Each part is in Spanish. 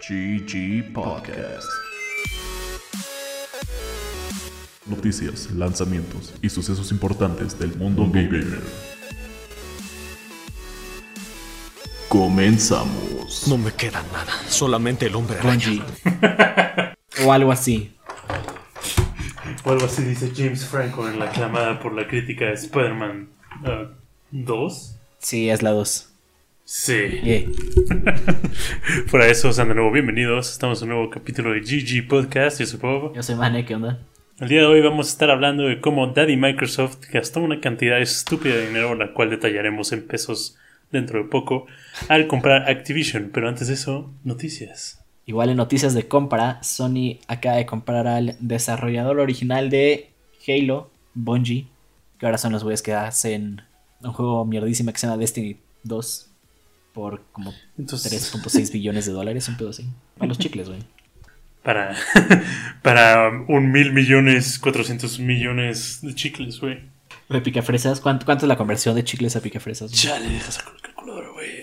GG Podcast. Noticias, lanzamientos y sucesos importantes del mundo gamer. Comenzamos. No me queda nada, solamente el hombre Bungie. araña. o algo así. O algo así dice James Franco en la aclamada por la crítica de Spider-Man uh, 2. Sí, es la 2. Sí. Fuera de eso, sean de nuevo bienvenidos. Estamos en un nuevo capítulo de GG Podcast. Yo soy Bob. Yo soy Mane, ¿qué onda? El día de hoy vamos a estar hablando de cómo Daddy Microsoft gastó una cantidad estúpida de dinero, la cual detallaremos en pesos dentro de poco, al comprar Activision. Pero antes de eso, noticias. Igual en noticias de compra, Sony acaba de comprar al desarrollador original de Halo, Bungie, que ahora son los güeyes que hacen un juego mierdísima que se llama Destiny 2 por como Entonces- 3.6 billones de dólares, un pedo así. Para los chicles, güey. Para, para un mil millones, cuatrocientos millones de chicles, güey. De picafresas, ¿cuánto, ¿cuánto es la conversión de chicles a picafresas? güey? Chale, deja sacar la calculadora, güey.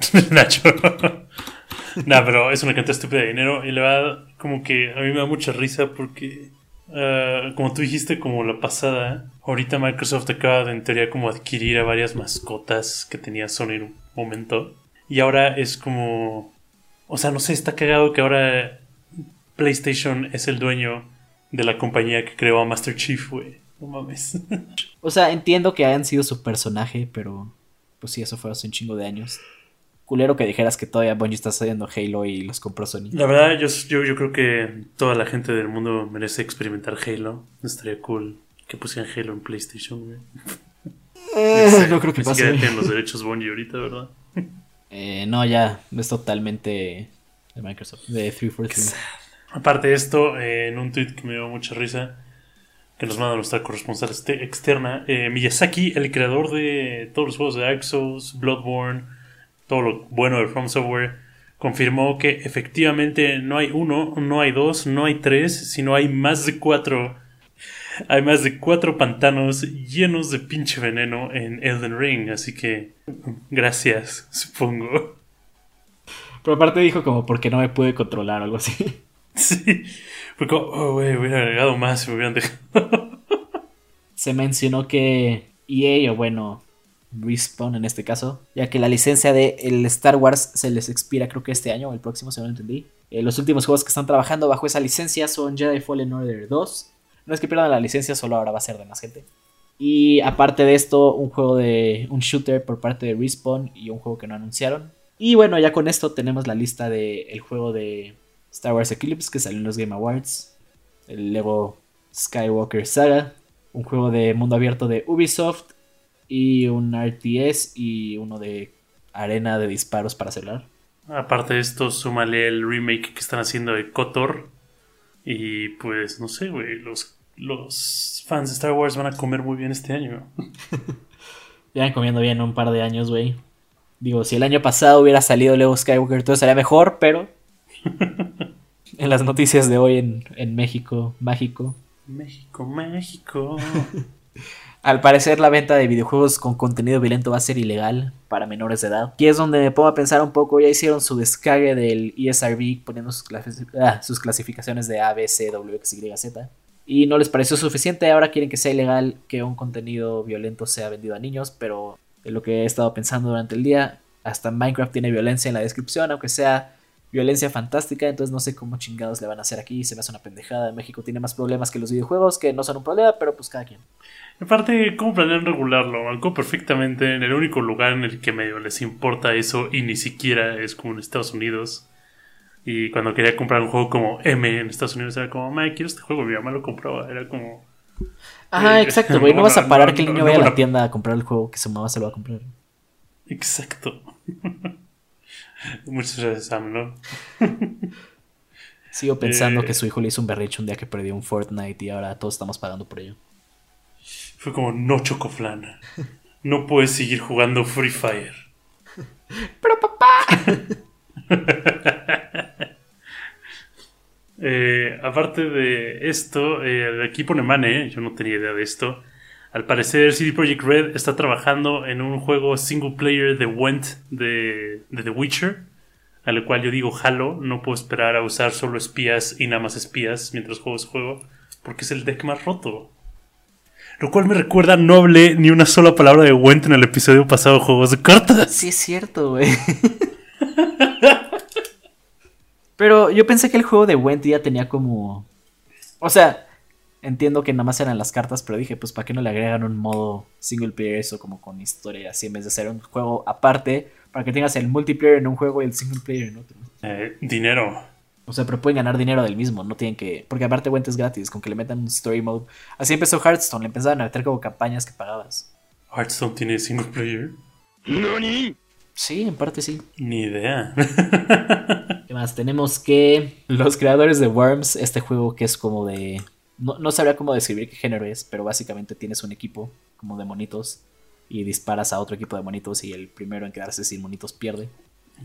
Nacho. nah, pero es una cantidad estúpida de dinero y le va como que a mí me da mucha risa porque, ah, como tú dijiste, como la pasada, ahorita Microsoft acaba de en teoría como adquirir a varias mascotas que tenía Sony en un momento y ahora es como, o sea, no sé, está cagado que ahora PlayStation es el dueño de la compañía que creó a Master Chief, güey. No mames. O sea, entiendo que hayan sido su personaje, pero pues sí, eso fue hace un chingo de años. Culero que dijeras que todavía Bungie está haciendo Halo y los compró Sony. La verdad, yo, yo, yo creo que toda la gente del mundo merece experimentar Halo. Estaría cool que pusieran Halo en PlayStation, güey. Eh, no creo que Ni pase. güey. tienen los derechos Bungie ahorita, ¿verdad? Eh, no, ya, es totalmente de Microsoft, de 343. Aparte de esto, eh, en un tweet que me dio mucha risa, que nos manda nuestra corresponsal este- externa, eh, Miyazaki, el creador de todos los juegos de Souls, Bloodborne, todo lo bueno de From Software, confirmó que efectivamente no hay uno, no hay dos, no hay tres, sino hay más de cuatro. Hay más de cuatro pantanos llenos de pinche veneno en Elden Ring, así que gracias, supongo. Pero aparte dijo como porque no me pude controlar o algo así. Sí, fue como, oh, güey, hubiera agregado más si me hubieran dejado. Se mencionó que EA, o bueno, Respawn en este caso, ya que la licencia de el Star Wars se les expira creo que este año o el próximo, si no lo entendí. Eh, los últimos juegos que están trabajando bajo esa licencia son Jedi Fallen Order 2. No es que pierdan la licencia, solo ahora va a ser de más gente. Y aparte de esto, un juego de un shooter por parte de Respawn y un juego que no anunciaron. Y bueno, ya con esto tenemos la lista del juego de Star Wars Eclipse que salió en los Game Awards. El Lego Skywalker Saga. Un juego de mundo abierto de Ubisoft. Y un RTS y uno de arena de disparos para celular. Aparte de esto, súmale el remake que están haciendo de KOTOR. Y pues, no sé, güey, los, los fans de Star Wars van a comer muy bien este año. Llevan comiendo bien un par de años, güey. Digo, si el año pasado hubiera salido Lego Skywalker, todo sería mejor, pero. en las noticias de hoy en, en México, mágico. México, México. Al parecer la venta de videojuegos con contenido violento va a ser ilegal para menores de edad. Aquí es donde me pongo a pensar un poco, ya hicieron su descargue del ESRB poniendo ah, sus clasificaciones de A, B, C, W, X, Y, Z. Y no les pareció suficiente, ahora quieren que sea ilegal que un contenido violento sea vendido a niños, pero de lo que he estado pensando durante el día, hasta Minecraft tiene violencia en la descripción, aunque sea violencia fantástica, entonces no sé cómo chingados le van a hacer aquí, se me hace una pendejada. México tiene más problemas que los videojuegos, que no son un problema, pero pues cada quien. Aparte, ¿cómo planean regularlo? Marcó perfectamente en el único lugar en el que medio les importa eso y ni siquiera es como en Estados Unidos. Y cuando quería comprar un juego como M en Estados Unidos era como, man, quiero este juego, mi mamá lo compraba. Era como, Ajá, Eh, exacto, güey. No, vas a parar no, que el niño no, vaya a la tienda a comprar el juego que su mamá se lo va a comprar. exacto. Muchas gracias, Sam, ¿no? Sigo pensando Eh. que su hijo le hizo un berricho un día que perdió un Fortnite y ahora todos estamos pagando por ello. Fue como, no, Chocoflan. No puedes seguir jugando Free Fire. Pero papá. Eh, aparte de esto, eh, aquí pone Mane, yo no tenía idea de esto. Al parecer, CD Projekt Red está trabajando en un juego single player de Went de, de The Witcher. a lo cual yo digo Halo, no puedo esperar a usar solo espías y nada más espías mientras juego ese juego, porque es el deck más roto. Lo cual me recuerda, no hablé ni una sola palabra de Went en el episodio pasado de Juegos de Cartas. Sí, es cierto, güey. Pero yo pensé que el juego de Went ya tenía como. O sea, entiendo que nada más eran las cartas, pero dije, pues, ¿para qué no le agregan un modo single player eso como con historia así en vez de hacer un juego aparte para que tengas el multiplayer en un juego y el single player en otro? Eh, dinero. O sea, pero pueden ganar dinero del mismo, no tienen que. Porque aparte Went es gratis, con que le metan un story mode. Así empezó Hearthstone, le empezaban a meter como campañas que pagabas. Hearthstone tiene single player. Sí, en parte sí. Ni idea. ¿Qué más? Tenemos que los creadores de Worms, este juego que es como de... No, no sabría cómo describir qué género es, pero básicamente tienes un equipo como de monitos y disparas a otro equipo de monitos y el primero en quedarse sin monitos pierde.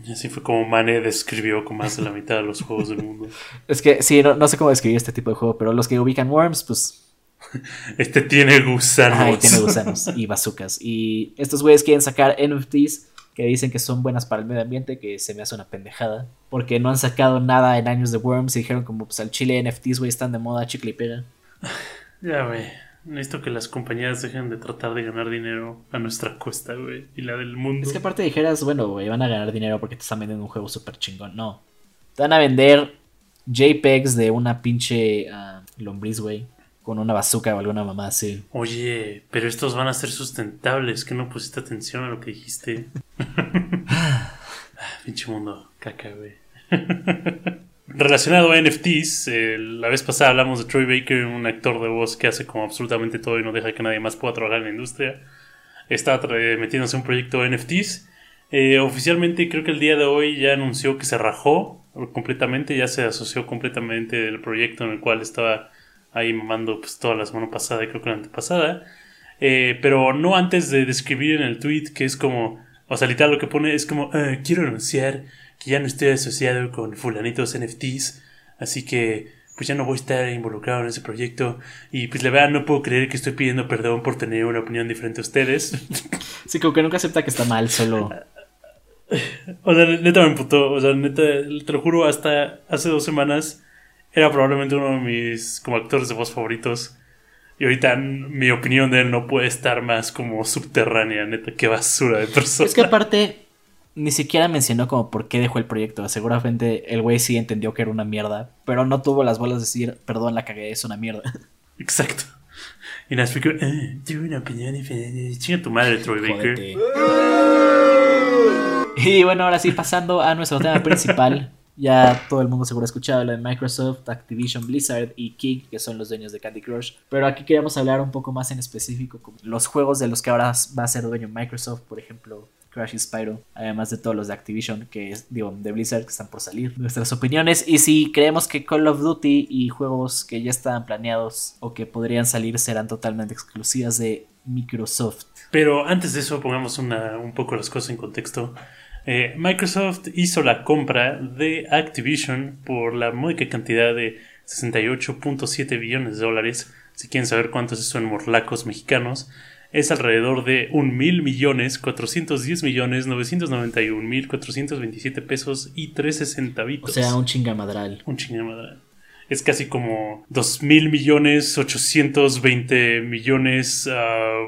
Y así fue como Mane describió con más de la mitad de los juegos del mundo. Es que sí, no, no sé cómo describir este tipo de juego, pero los que ubican Worms, pues... Este tiene gusanos. Ay, tiene gusanos y bazookas. Y estos güeyes quieren sacar NFTs que dicen que son buenas para el medio ambiente, que se me hace una pendejada. Porque no han sacado nada en años de Worms y dijeron como pues al chile NFTs, güey, están de moda, chicle y pega. Ya, güey. Necesito que las compañías dejen de tratar de ganar dinero a nuestra costa, güey. Y la del mundo. Es que aparte dijeras, bueno, güey, van a ganar dinero porque te están vendiendo un juego súper chingón. No. Te van a vender JPEGs de una pinche ah, lombriz, güey. Con una bazooka o alguna mamá así. Oye, pero estos van a ser sustentables. Que no pusiste atención a lo que dijiste. Ah, Pinche mundo, caca, güey. Relacionado a NFTs, eh, la vez pasada hablamos de Troy Baker, un actor de voz que hace como absolutamente todo y no deja que nadie más pueda trabajar en la industria. Está tra- metiéndose en un proyecto de NFTs. Eh, oficialmente creo que el día de hoy ya anunció que se rajó completamente, ya se asoció completamente del proyecto en el cual estaba ahí mamando pues toda la semana pasada y creo que la antepasada. Eh, pero no antes de describir en el tweet que es como, o sea, literal lo que pone es como, "Ah, quiero anunciar que ya no estoy asociado con fulanitos NFTs, así que pues ya no voy a estar involucrado en ese proyecto y pues la verdad no puedo creer que estoy pidiendo perdón por tener una opinión diferente a ustedes. Sí, como que nunca acepta que está mal, solo. o sea, neta me emputó, o sea, neta, te lo juro, hasta hace dos semanas era probablemente uno de mis como actores de voz favoritos. Y ahorita mi opinión de él no puede estar más como subterránea, neta, qué basura de persona. Es que aparte, ni siquiera mencionó como por qué dejó el proyecto. Seguramente el güey sí entendió que era una mierda, pero no tuvo las bolas de decir, perdón, la cagué, es una mierda. Exacto. Y nada, explico, eh, tuve una opinión diferente. Chinga tu madre, Troy Baker. Y bueno, ahora sí, pasando a nuestro tema principal. Ya todo el mundo seguro ha escuchado lo de Microsoft, Activision Blizzard y Kik, que son los dueños de Candy Crush. Pero aquí queríamos hablar un poco más en específico los juegos de los que ahora va a ser dueño Microsoft, por ejemplo, Crash Spyro, además de todos los de Activision, que es, digo, de Blizzard, que están por salir. Nuestras opiniones y si creemos que Call of Duty y juegos que ya estaban planeados o que podrían salir serán totalmente exclusivas de Microsoft. Pero antes de eso, pongamos una, un poco las cosas en contexto. Eh, Microsoft hizo la compra de Activision por la módica cantidad de 68.7 billones de dólares. Si quieren saber cuánto es eso en morlacos mexicanos, es alrededor de 1 mil millones 410 millones 991 mil 427 pesos y 13 O centavitos. sea, un chingamadral. Un chingamadral. Es casi como 2 mil millones 820 millones ah,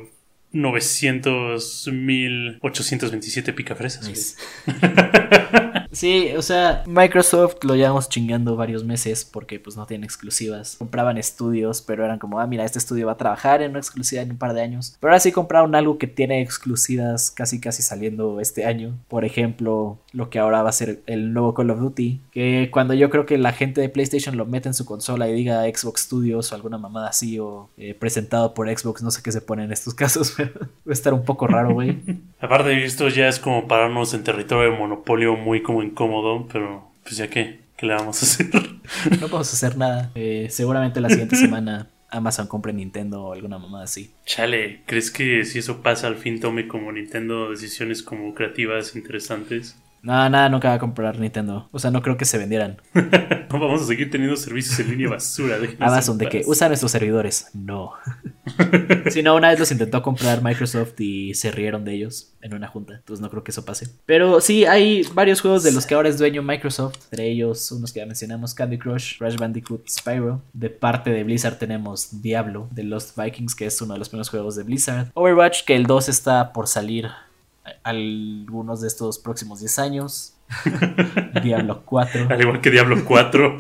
900 mil 827 picafresas. güey. Nice. Sí, o sea, Microsoft lo llevamos chingando varios meses porque pues no tienen exclusivas. Compraban estudios, pero eran como, ah, mira, este estudio va a trabajar en una exclusiva en un par de años. Pero ahora sí compraron algo que tiene exclusivas casi casi saliendo este año. Por ejemplo, lo que ahora va a ser el nuevo Call of Duty. Que cuando yo creo que la gente de PlayStation lo mete en su consola y diga Xbox Studios o alguna mamada así o eh, presentado por Xbox, no sé qué se pone en estos casos, va a estar un poco raro, güey. Aparte, esto ya es como pararnos en territorio de monopolio muy como incómodo, pero pues ya que, ¿qué le vamos a hacer? No podemos hacer nada. Eh, seguramente la siguiente semana Amazon compre Nintendo o alguna mamada así. Chale, ¿crees que si eso pasa al fin tome como Nintendo decisiones como creativas interesantes? No, nada, nunca va a comprar Nintendo. O sea, no creo que se vendieran. Vamos a seguir teniendo servicios en línea basura. Amazon de que usa nuestros servidores. No. Si no, una vez los intentó comprar Microsoft y se rieron de ellos en una junta. Entonces no creo que eso pase. Pero sí, hay varios juegos de los que ahora es dueño Microsoft. Entre ellos, unos que ya mencionamos: Candy Crush, Crash Bandicoot, Spyro. De parte de Blizzard tenemos Diablo, de Lost Vikings, que es uno de los primeros juegos de Blizzard. Overwatch, que el 2 está por salir algunos de estos próximos 10 años. Diablo 4. Al igual que Diablo 4.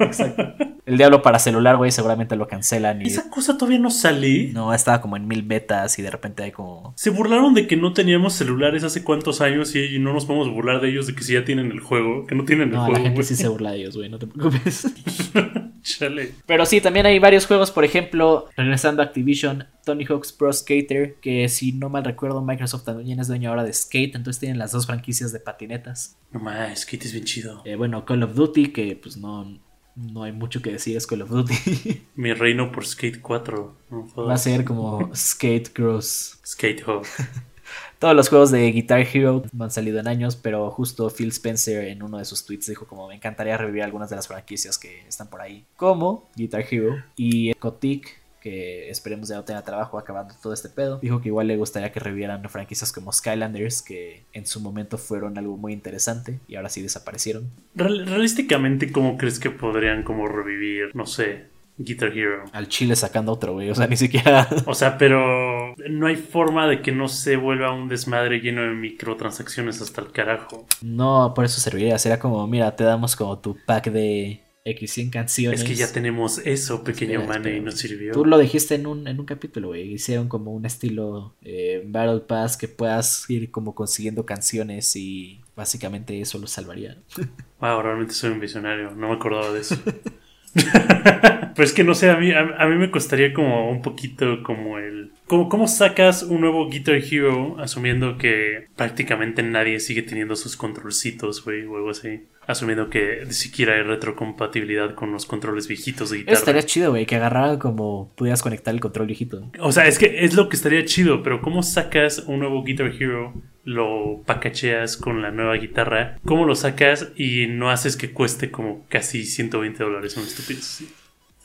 El Diablo para celular, güey, seguramente lo cancelan. Y... Esa cosa todavía no sale. No, estaba como en mil betas y de repente hay como... Se burlaron de que no teníamos celulares hace cuántos años y no nos podemos burlar de ellos de que si ya tienen el juego, que no tienen el No, la juego. gente güey. sí se burla de ellos, güey, no te preocupes. Chale. Pero sí, también hay varios juegos, por ejemplo, regresando a Activision, Tony Hawk's Pro Skater, que si no mal recuerdo, Microsoft también es dueño ahora de Skate, entonces tienen las dos franquicias de patinetas. No más, Skate es bien chido. Eh, bueno, Call of Duty, que pues no, no hay mucho que decir, es Call of Duty. Mi reino por Skate 4. No puedo- Va a ser como Skate Cross. Skate Hawk. Todos los juegos de Guitar Hero han salido en años, pero justo Phil Spencer en uno de sus tweets dijo como me encantaría revivir algunas de las franquicias que están por ahí, como Guitar Hero y Kotick, que esperemos ya no tenga trabajo acabando todo este pedo. Dijo que igual le gustaría que revivieran franquicias como Skylanders, que en su momento fueron algo muy interesante y ahora sí desaparecieron. Real- Realísticamente, ¿cómo crees que podrían como revivir, no sé, Guitar Hero? Al chile sacando otro, güey, o sea, ni siquiera... O sea, pero no hay forma de que no se vuelva un desmadre lleno de microtransacciones hasta el carajo. No, por eso serviría, sería como, mira, te damos como tu pack de X 100 canciones. Es que ya tenemos eso, pequeño Espera, mane, y espera. no sirvió. Tú lo dijiste en un, en un capítulo, güey. Hicieron como un estilo eh, Battle Pass que puedas ir como consiguiendo canciones y básicamente eso lo salvaría. Wow, realmente soy un visionario, no me acordaba de eso. Pero es que no sé, a mí, a, a mí me costaría como un poquito como el... Como, ¿Cómo sacas un nuevo Guitar Hero asumiendo que prácticamente nadie sigue teniendo sus controlcitos, güey, o algo así? Asumiendo que ni siquiera hay retrocompatibilidad con los controles viejitos de Eso guitarra. estaría chido, güey, que agarraran como pudieras conectar el control viejito. O sea, es que es lo que estaría chido, pero ¿cómo sacas un nuevo Guitar Hero? Lo pacacheas con la nueva guitarra. ¿Cómo lo sacas y no haces que cueste como casi 120 dólares? Una estupidez así?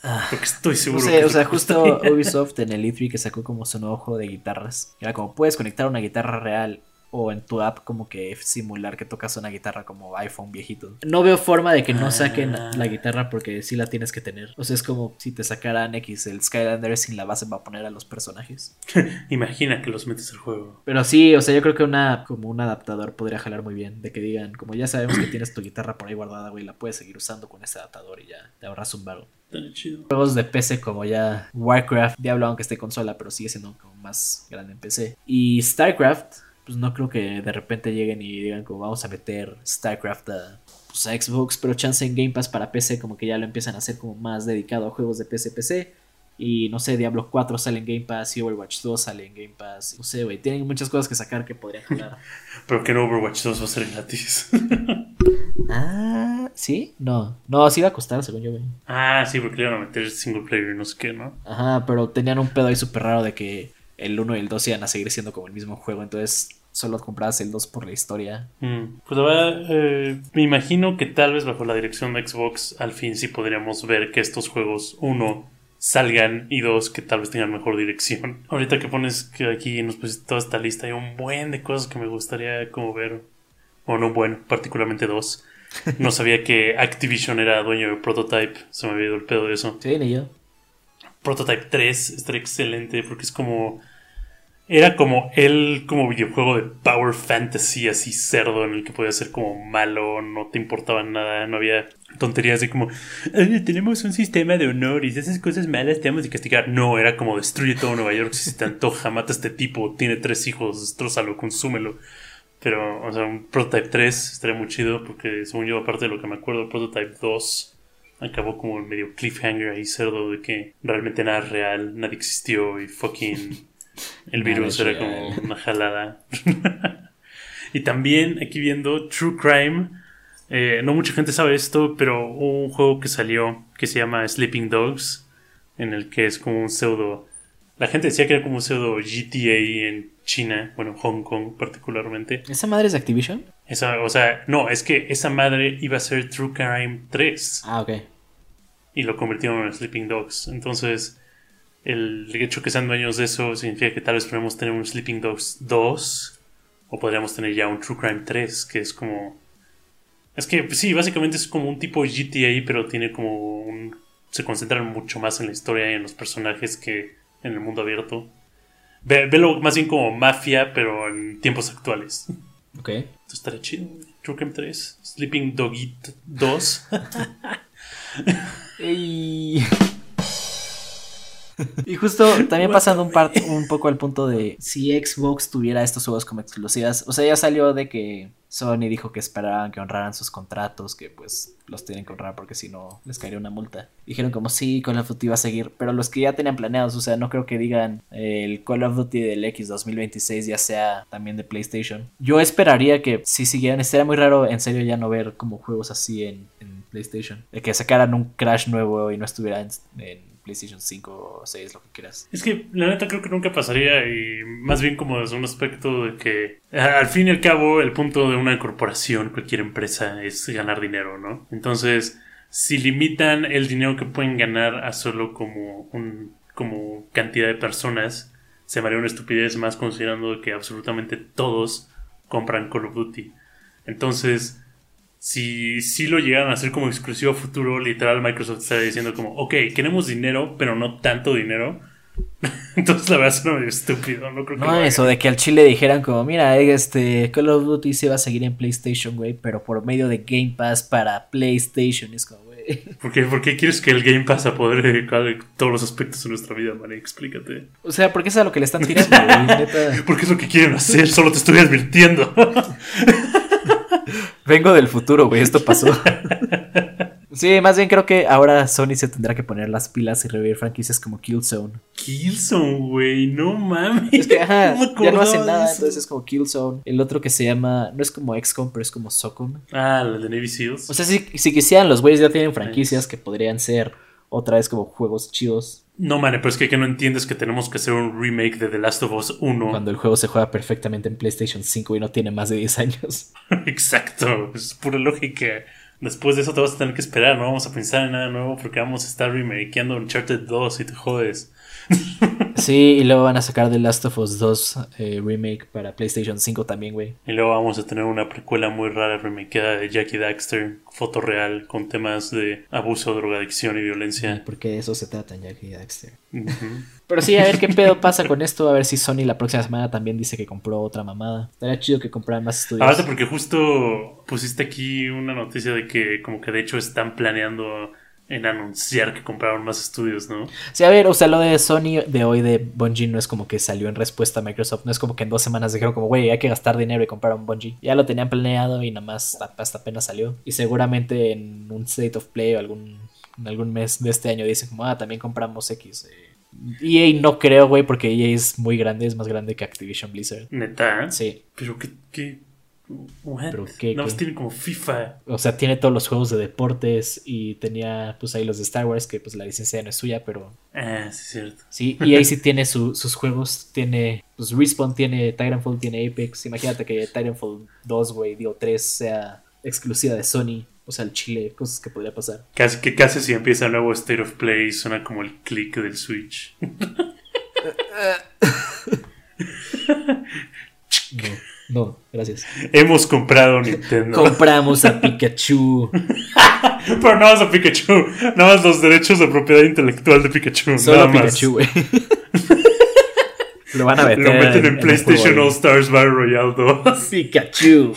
Porque estoy No seguro sé, que o sea, justo. Ubisoft en el E3 que sacó como su nuevo juego de guitarras. Era como puedes conectar una guitarra real o en tu app como que simular que tocas una guitarra como iPhone viejito. No veo forma de que no saquen Ah. la guitarra porque sí la tienes que tener. O sea, es como si te sacaran X el Skylander sin la base va a poner a los personajes. Imagina que los metes al juego. Pero sí, o sea, yo creo que una como un adaptador podría jalar muy bien. De que digan, como ya sabemos que tienes tu guitarra por ahí guardada, güey, la puedes seguir usando con este adaptador y ya te ahorras un. Tan chido. Juegos de PC como ya Warcraft, Diablo aunque esté consola, pero sigue siendo como más grande en PC. Y StarCraft, pues no creo que de repente lleguen y digan como vamos a meter StarCraft a, pues, a Xbox, pero chance en Game Pass para PC como que ya lo empiezan a hacer como más dedicado a juegos de PC PC. Y no sé, Diablo 4 sale en Game Pass y Overwatch 2 sale en Game Pass. No sé, güey, tienen muchas cosas que sacar que podrían jalar. Pero que en Overwatch 2 va a ser gratis. ah, ¿sí? No, no, sí va a costar, según yo, güey. ah, sí, porque le iban a meter single player y no sé qué, ¿no? Ajá, pero tenían un pedo ahí súper raro de que el 1 y el 2 iban a seguir siendo como el mismo juego, entonces solo comprabas el 2 por la historia. Mm, Pues la verdad, eh, me imagino que tal vez bajo la dirección de Xbox al fin sí podríamos ver que estos juegos, uno, salgan y dos, que tal vez tengan mejor dirección. Ahorita que pones que aquí nos pusiste toda esta lista, hay un buen de cosas que me gustaría como ver. Bueno, un buen, particularmente dos. No sabía que Activision era dueño de Prototype, se me había ido el pedo de eso. Sí, ni yo. Prototype 3 estaría excelente porque es como. Era como el como videojuego de Power Fantasy así cerdo en el que podías ser como malo, no te importaba nada, no había tonterías de como "Eh, tenemos un sistema de honor y si haces cosas malas te vamos a castigar. No, era como destruye todo Nueva York si se te antoja, mata a este tipo, tiene tres hijos, destrozalo, consúmelo. Pero, o sea, un Prototype 3 estaría muy chido porque según yo, aparte de lo que me acuerdo, Prototype 2 acabó como medio cliffhanger ahí cerdo de que realmente nada real, nadie existió y fucking el virus era como una jalada. y también aquí viendo True Crime, eh, no mucha gente sabe esto, pero hubo un juego que salió que se llama Sleeping Dogs, en el que es como un pseudo... La gente decía que era como un pseudo GTA en China, bueno, en Hong Kong particularmente. ¿Esa madre es Activision? Esa, o sea, no, es que esa madre iba a ser True Crime 3 Ah, ok. y lo convirtieron en Sleeping Dogs. Entonces, el hecho que sean dueños de eso significa que tal vez podemos tener un Sleeping Dogs 2 o podríamos tener ya un True Crime 3, que es como... Es que pues sí, básicamente es como un tipo GTA, pero tiene como un... Se concentran mucho más en la historia y en los personajes que en el mundo abierto. Ve- Velo más bien como mafia, pero en tiempos actuales. Ok. Esto estaría chido. True Crime 3, Sleeping Dogit 2. Y... y justo también pasando un, par- un poco al punto de si Xbox tuviera estos juegos como exclusivas. O sea, ya salió de que Sony dijo que esperaban que honraran sus contratos, que pues los tienen que honrar porque si no les caería una multa. Dijeron como sí, Call of Duty va a seguir, pero los que ya tenían planeados, o sea, no creo que digan eh, el Call of Duty del X 2026 ya sea también de PlayStation. Yo esperaría que si siguieran, estaría muy raro en serio ya no ver como juegos así en, en PlayStation. De que sacaran un Crash nuevo y no estuviera en, en PlayStation 5 o 6, lo que quieras. Es que la neta creo que nunca pasaría y más bien como desde un aspecto de que a- al fin y al cabo el punto de una corporación, cualquier empresa es ganar dinero, ¿no? Entonces, si limitan el dinero que pueden ganar a solo como un como cantidad de personas, se me haría una estupidez más considerando que absolutamente todos compran Call of Duty. Entonces, si, si lo llegaran a hacer como exclusivo a futuro, literal Microsoft estaría diciendo como, ok, queremos dinero, pero no tanto dinero. Entonces la verdad suena medio estúpido, no creo que No, eso de que al chile dijeran como, mira, este Call of Duty se va a seguir en PlayStation, güey, pero por medio de Game Pass para PlayStation. Es como, güey. ¿Por qué, por qué quieres que el Game Pass apodere cada- todos los aspectos de nuestra vida, man? Explícate. O sea, porque es a lo que le están tirando, güey. Porque es lo que quieren hacer, solo te estoy advirtiendo. Vengo del futuro, güey, esto pasó. Sí, más bien creo que ahora Sony se tendrá que poner las pilas y revivir franquicias como Killzone. Killzone, güey, no mames. Es que, ajá, ya no hacen nada, eso. entonces es como Killzone. El otro que se llama, no es como XCOM, pero es como SOCOM. Ah, la de Navy Seals. O sea, si, si quisieran, los güeyes ya tienen franquicias que podrían ser otra vez como juegos chidos. No, man, pero es que, que no entiendes que tenemos que hacer un remake de The Last of Us 1. Cuando el juego se juega perfectamente en PlayStation 5 y no tiene más de 10 años. Exacto, es pura lógica. Después de eso te vas a tener que esperar, no vamos a pensar en nada nuevo porque vamos a estar remakeando Uncharted 2 y te jodes. Sí, y luego van a sacar The Last of Us 2 eh, remake para PlayStation 5 también, güey. Y luego vamos a tener una precuela muy rara remakeada de Jackie Daxter, foto real, con temas de abuso, drogadicción y violencia. Porque de eso se trata en Jack y Daxter. Pero sí, a ver qué pedo pasa con esto. A ver si Sony la próxima semana también dice que compró otra mamada. Estaría chido que compraran más estudios. Aparte porque justo pusiste aquí una noticia de que como que de hecho están planeando en anunciar que compraron más estudios, ¿no? Sí, a ver, o sea, lo de Sony de hoy de Bungie no es como que salió en respuesta a Microsoft. No es como que en dos semanas dijeron como, güey, hay que gastar dinero y comprar un Bungie. Ya lo tenían planeado y nada más hasta hasta apenas salió. Y seguramente en un State of Play o algún, en algún mes de este año dicen como, ah, también compramos X. Eh, EA no creo, güey, porque EA es muy grande, es más grande que Activision Blizzard. Neta. Sí, Pero qué... qué... what? ¿Pero qué, más qué? tienen como FIFA. o sea, tiene todos los juegos de deportes y tenía pues ahí los de Star Wars, que pues la licencia no es suya, pero Ah, sí es cierto. Sí, EA sí tiene su- sus juegos, tiene, pues Respawn tiene Titanfall, tiene Apex, imagínate que Titanfall 2, güey, digo 3 sea exclusiva de Sony, o sea, el Chile, cosas que podría pasar. Casi que casi si empieza el nuevo State of Play suena como el click del Switch. No, gracias. Hemos comprado Nintendo. Compramos a Pikachu, Pero no más a Pikachu. Nada más los derechos de propiedad intelectual de Pikachu. solo nada. Pikachu, güey. Lo van a meter Lo meten en, PlayStation All Stars Battle Royale 2. ahí. Pikachu.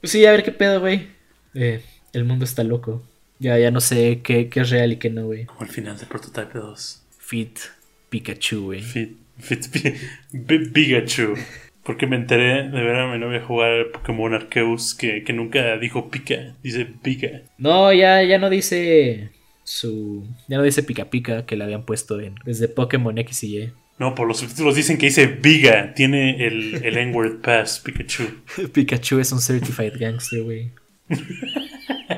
Pues sí, a ver qué pedo, güey. Eh, el mundo está loco. Ya, ya no sé qué, qué es real y qué no, güey. Como el final de Prototype 2. Fit Pikachu, güey. Fit, Pikachu. Porque me enteré de ver a mi novia jugar Pokémon Arceus que, que nunca dijo pica, dice pica. No, ya, ya no dice su. Ya no dice pica pica que le habían puesto en. Desde Pokémon X y Y. No, por los subtítulos dicen que dice Viga. Tiene el, el N-word pass, Pikachu. Pikachu es un certified gangster, güey.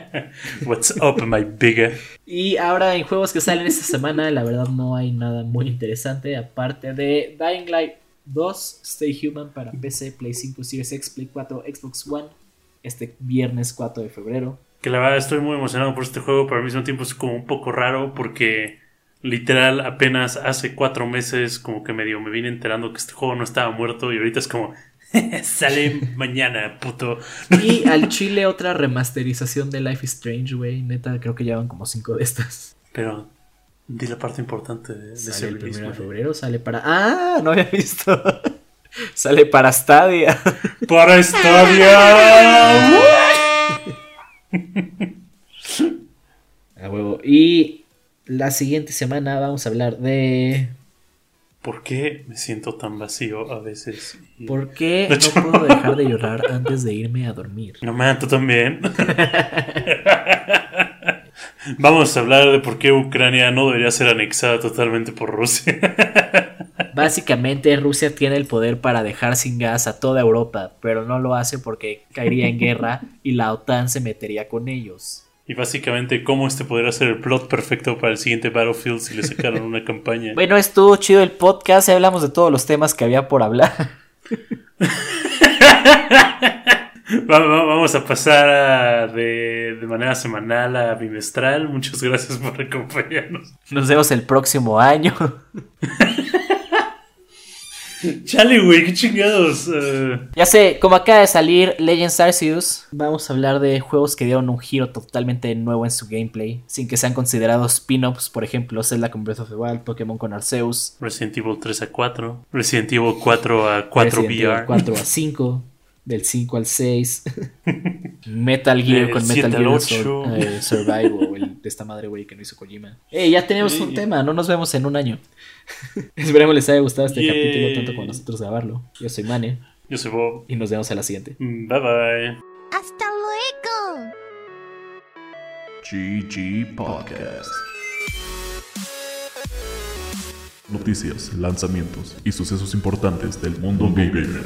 What's up, my Biga? Y ahora en juegos que salen esta semana, la verdad no hay nada muy interesante. Aparte de Dying Light 2, Stay Human para PC, Play 5, Series X, Play 4, Xbox One, este viernes 4 de febrero. Que la verdad estoy muy emocionado por este juego, pero al mismo tiempo es como un poco raro porque literal apenas hace cuatro meses como que medio me vine enterando que este juego no estaba muerto y ahorita es como sale mañana, puto. Y al chile otra remasterización de Life is Strange, güey. Neta, creo que llevan como cinco de estas. Pero di la parte importante de, de ese el release, primero de febrero, sale para... Ah, no había visto. sale para Stadia. ¡Para Stadia! A huevo. Y la siguiente semana vamos a hablar de... ¿Por qué me siento tan vacío a veces? Y- ¿Por qué hecho- no puedo dejar de llorar antes de irme a dormir? No man, tú también. Vamos a hablar de por qué Ucrania no debería ser anexada totalmente por Rusia. Básicamente Rusia tiene el poder para dejar sin gas a toda Europa, pero no lo hace porque caería en guerra y la OTAN se metería con ellos. Y básicamente cómo este podría ser el plot perfecto para el siguiente Battlefield si le sacaron una campaña. Bueno, estuvo chido el podcast y hablamos de todos los temas que había por hablar. Va- va- Vamos a pasar a- de, de manera semanal a bimestral. Muchas gracias por acompañarnos. Nos vemos el próximo año. Chale, güey, qué chingados. Eh, Ya sé, como acaba de salir Legends Arceus, vamos a hablar de juegos que dieron un giro totalmente nuevo en su gameplay, sin que sean considerados spin-offs, por ejemplo, Zelda con Breath of the Wild, Pokémon con Arceus, Resident Evil 3 a 4. Resident Evil 4 a 4 Resident Evil VR. 4 a 5, del 5 al 6, Metal Gear con 7 Metal al Gear 8. Sur- eh, Survival, el de esta madre güey que no hizo Kojima. Eh, ya tenemos un tema, no nos vemos en un año. Esperemos les haya gustado este capítulo tanto como nosotros grabarlo. Yo soy Mane Yo soy Bob. y nos vemos a la siguiente. Mm, Bye bye. Hasta luego. GG Podcast. Noticias, lanzamientos y sucesos importantes del mundo gamer.